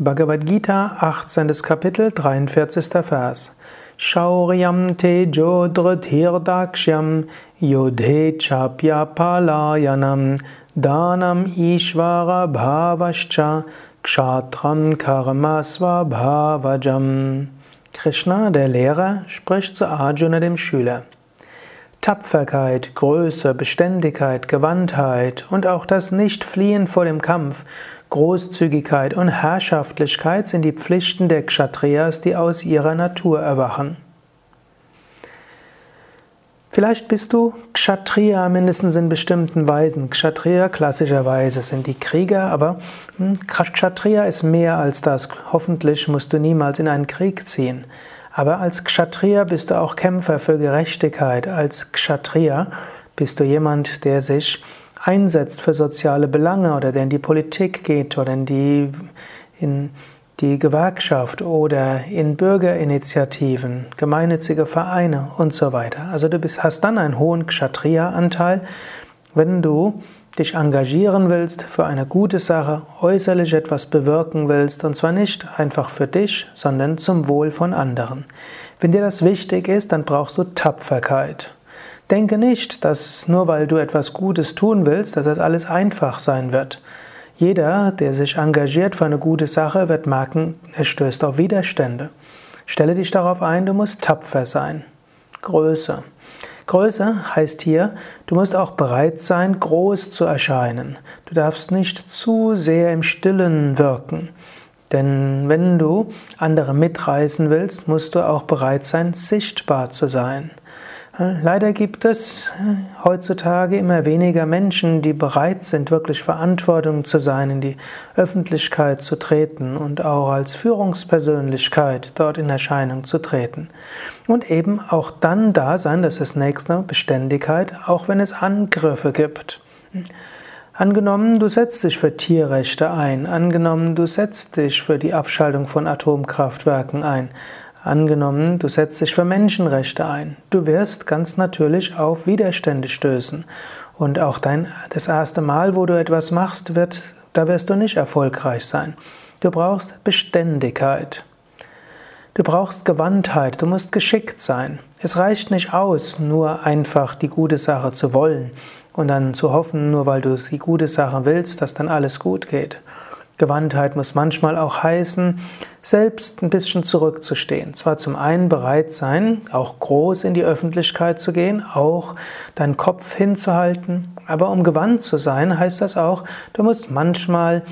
Bhagavad Gita, 18. Kapitel, 43. Vers. Shauryam tejo dhrirdaksham yodhe chapya palayanam danam ishvara bhavascha kshatram karma svabhavajam. Krishna, der Lehrer, spricht zu Arjuna, dem Schüler. Tapferkeit, Größe, Beständigkeit, Gewandtheit und auch das Nicht-Fliehen vor dem Kampf, Großzügigkeit und Herrschaftlichkeit sind die Pflichten der Kshatriyas, die aus ihrer Natur erwachen. Vielleicht bist du Kshatriya mindestens in bestimmten Weisen. Kshatriya klassischerweise sind die Krieger, aber hm, Kshatriya ist mehr als das. Hoffentlich musst du niemals in einen Krieg ziehen. Aber als Kshatriya bist du auch Kämpfer für Gerechtigkeit. Als Kshatriya bist du jemand, der sich einsetzt für soziale Belange oder der in die Politik geht oder in die, in die Gewerkschaft oder in Bürgerinitiativen, gemeinnützige Vereine und so weiter. Also du bist, hast dann einen hohen Kshatriya-Anteil, wenn du dich engagieren willst für eine gute Sache, äußerlich etwas bewirken willst, und zwar nicht einfach für dich, sondern zum Wohl von anderen. Wenn dir das wichtig ist, dann brauchst du Tapferkeit. Denke nicht, dass nur weil du etwas Gutes tun willst, dass das alles einfach sein wird. Jeder, der sich engagiert für eine gute Sache, wird merken, er stößt auf Widerstände. Stelle dich darauf ein, du musst tapfer sein. Größe. Größe heißt hier, du musst auch bereit sein, groß zu erscheinen. Du darfst nicht zu sehr im Stillen wirken. Denn wenn du andere mitreißen willst, musst du auch bereit sein, sichtbar zu sein. Leider gibt es heutzutage immer weniger Menschen, die bereit sind, wirklich Verantwortung zu sein, in die Öffentlichkeit zu treten und auch als Führungspersönlichkeit dort in Erscheinung zu treten. Und eben auch dann da sein, das ist nächste Beständigkeit, auch wenn es Angriffe gibt. Angenommen, du setzt dich für Tierrechte ein, angenommen, du setzt dich für die Abschaltung von Atomkraftwerken ein, Angenommen, du setzt dich für Menschenrechte ein. Du wirst ganz natürlich auf Widerstände stößen. Und auch dein, das erste Mal, wo du etwas machst, wird, da wirst du nicht erfolgreich sein. Du brauchst Beständigkeit. Du brauchst Gewandtheit, du musst geschickt sein. Es reicht nicht aus, nur einfach die gute Sache zu wollen und dann zu hoffen, nur weil du die gute Sache willst, dass dann alles gut geht. Gewandtheit muss manchmal auch heißen, selbst ein bisschen zurückzustehen. Zwar zum einen bereit sein, auch groß in die Öffentlichkeit zu gehen, auch deinen Kopf hinzuhalten, aber um gewandt zu sein, heißt das auch, du musst manchmal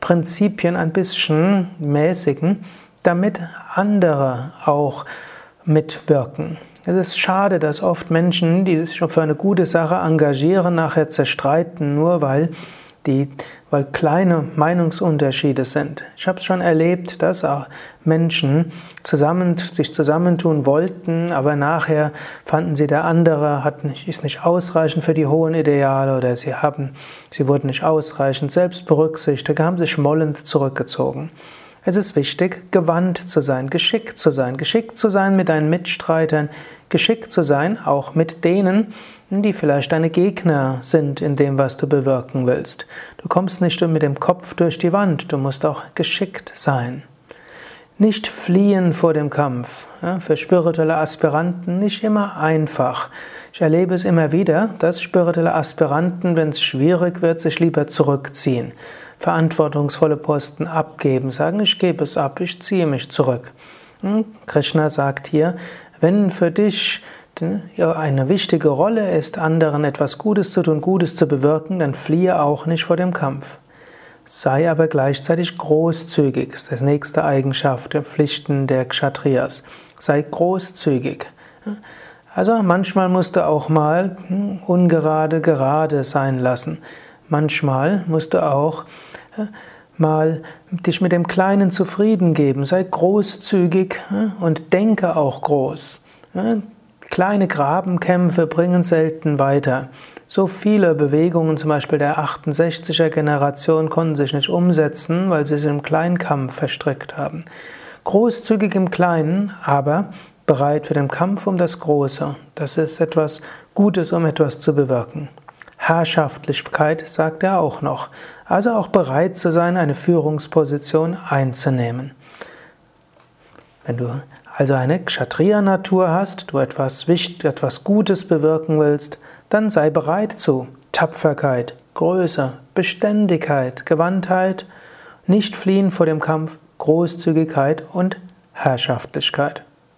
Prinzipien ein bisschen mäßigen, damit andere auch mitwirken. Es ist schade, dass oft Menschen, die sich für eine gute Sache engagieren, nachher zerstreiten, nur weil die, weil kleine Meinungsunterschiede sind. Ich habe es schon erlebt, dass auch Menschen zusammen, sich zusammentun wollten, aber nachher fanden sie, der andere hat nicht, ist nicht ausreichend für die hohen Ideale oder sie, haben, sie wurden nicht ausreichend selbst berücksichtigt, haben sich schmollend zurückgezogen. Es ist wichtig, gewandt zu sein, geschickt zu sein, geschickt zu sein mit deinen Mitstreitern, geschickt zu sein, auch mit denen, die vielleicht deine Gegner sind in dem, was du bewirken willst. Du kommst nicht mit dem Kopf durch die Wand, du musst auch geschickt sein. Nicht fliehen vor dem Kampf. Für spirituelle Aspiranten nicht immer einfach. Ich erlebe es immer wieder, dass spirituelle Aspiranten, wenn es schwierig wird, sich lieber zurückziehen verantwortungsvolle Posten abgeben, sagen, ich gebe es ab, ich ziehe mich zurück. Hm, Krishna sagt hier, wenn für dich eine wichtige Rolle ist, anderen etwas Gutes zu tun, Gutes zu bewirken, dann fliehe auch nicht vor dem Kampf. Sei aber gleichzeitig großzügig, das ist die nächste Eigenschaft der Pflichten der Kshatriyas. Sei großzügig. Also manchmal musst du auch mal hm, ungerade gerade sein lassen. Manchmal musst du auch äh, mal dich mit dem Kleinen zufrieden geben. Sei großzügig äh, und denke auch groß. Kleine Grabenkämpfe bringen selten weiter. So viele Bewegungen, zum Beispiel der 68er Generation, konnten sich nicht umsetzen, weil sie sich im Kleinkampf verstrickt haben. Großzügig im Kleinen, aber bereit für den Kampf um das Große. Das ist etwas Gutes, um etwas zu bewirken. Herrschaftlichkeit, sagt er auch noch. Also auch bereit zu sein, eine Führungsposition einzunehmen. Wenn du also eine Kshatriya-Natur hast, du etwas, etwas Gutes bewirken willst, dann sei bereit zu Tapferkeit, Größe, Beständigkeit, Gewandtheit, nicht fliehen vor dem Kampf, Großzügigkeit und Herrschaftlichkeit.